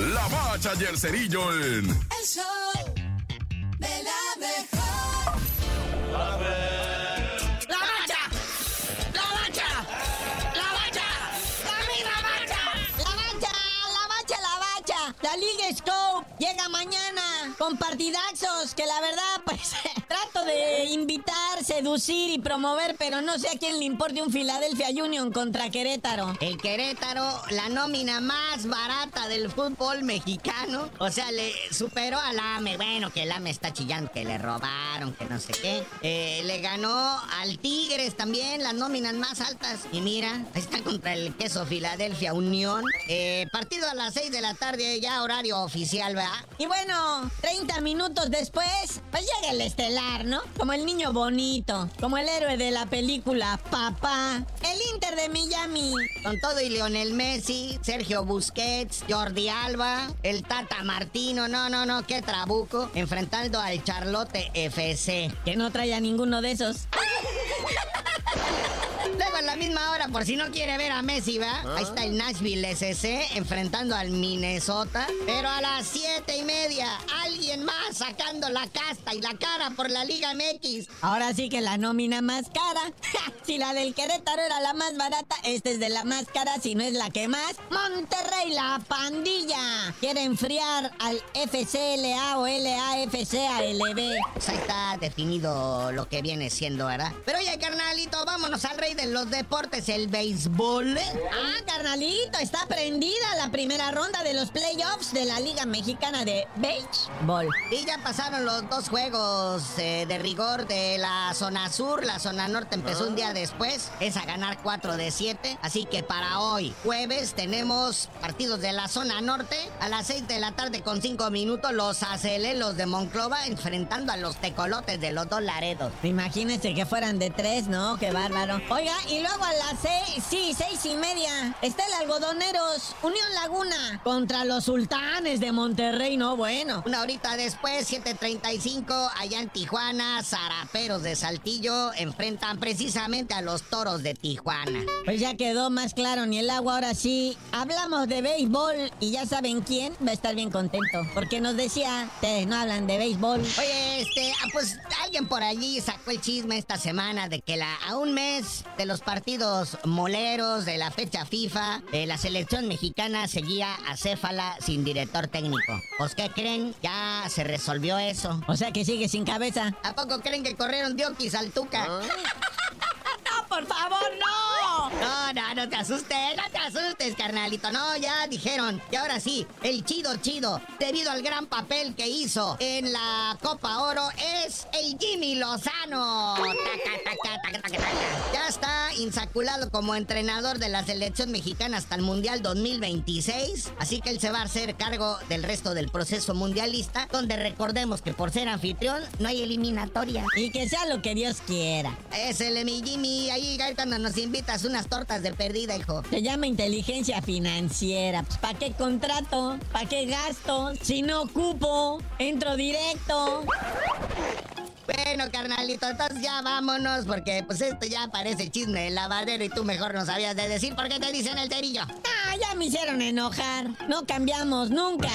La Bacha y el Cerillo en... El show de la mejor. ¡La bacha! ¡La bacha! ¡La bacha! ¡La bacha! La bacha, la bacha, la bacha. La Liga Scope llega mañana con partidazos que la verdad, pues, trato de invitar, seducir y promover, pero no sé a quién le importe un Philadelphia Union contra Querétaro. El Querétaro, la nómina más barata del fútbol mexicano. O sea, le superó al AME. Bueno, que el AME está chillando, que le robaron, que no sé qué. Eh, le ganó al Tigres también, las nóminas más altas. Y mira, está contra el queso Filadelfia Unión. Eh, partido a las 6 de la tarde, ya horario oficial, ¿verdad? Y bueno, 30 minutos después, pues llega el estelar, ¿no? Como el niño bonito, como el héroe de la película Papá, el Inter de Miami. Con todo y Lionel Messi, Sergio Busquets, Jordi Alba, el Tata Martino, no, no, no, qué trabuco, enfrentando al Charlotte FC. Que no trae a ninguno de esos. Luego a la misma hora, por si no quiere ver a Messi, ¿verdad? Ahí está el Nashville SC enfrentando al Minnesota. Pero a las siete y media, alguien más sacando la casta y la cara por la Liga MX. Ahora sí que la nómina más cara. si la del Querétaro era la más barata, esta es de la más cara, si no es la que más. Monterrey, la pandilla. Quiere enfriar al FCLA o LAFCALB. Pues ahí está definido lo que viene siendo, ¿verdad? Pero oye, carnalito, vámonos al rey de los deportes, el béisbol. Ah, carnalito, está prendida la primera ronda de los playoffs de la Liga Mexicana de Béisbol. Y ya pasaron los dos juegos eh, de rigor de la zona sur. La zona norte empezó un día después. Es a ganar 4 de 7. Así que para hoy, jueves, tenemos partidos de la zona norte. A las 6 de la tarde con 5 minutos, los ACL, los de Monclova, enfrentando a los tecolotes de los dos Laredos. Imagínense que fueran de tres, ¿no? Qué bárbaro. Oiga, y luego a las seis, sí, seis y media, está el Algodoneros, Unión Laguna, contra los Sultanes de Monterrey, no bueno. Una horita después, 7.35, allá en Tijuana, Zaraperos de Saltillo enfrentan precisamente a los Toros de Tijuana. Pues ya quedó más claro, ni el agua ahora sí. Hablamos de béisbol y ya saben quién va a estar bien contento. Porque nos decía, ustedes no hablan de béisbol. Oye, este, ah, pues alguien por allí sacó el chisme esta semana de que la, a un mes de los partidos moleros de la fecha FIFA, eh, la selección mexicana seguía acéfala sin director técnico. Pues, ¿qué creen? Ya se resolvió eso. O sea que sigue sin cabeza. ¿A poco creen que corrieron Diokis al Tuca? ¡No, por favor, no! No, no, no te asustes, no te asustes, carnalito. No, ya dijeron. Y ahora sí, el chido chido, debido al gran papel que hizo en la Copa Oro, es el Jimmy Lozano. Ya está insaculado como entrenador de la selección mexicana hasta el Mundial 2026. Así que él se va a hacer cargo del resto del proceso mundialista, donde recordemos que por ser anfitrión no hay eliminatoria. Y que sea lo que Dios quiera. Es el mi Jimmy, ahí cuando nos invitas unas tortas de perdida, hijo. Se llama inteligencia financiera. Pues, ¿Para qué contrato? ¿Para qué gasto? Si no ocupo, entro directo. Bueno, carnalito, entonces ya vámonos, porque pues esto ya parece chisme de lavadero y tú mejor no sabías de decir por qué te dicen el cerillo. Ah, ya me hicieron enojar. No cambiamos nunca.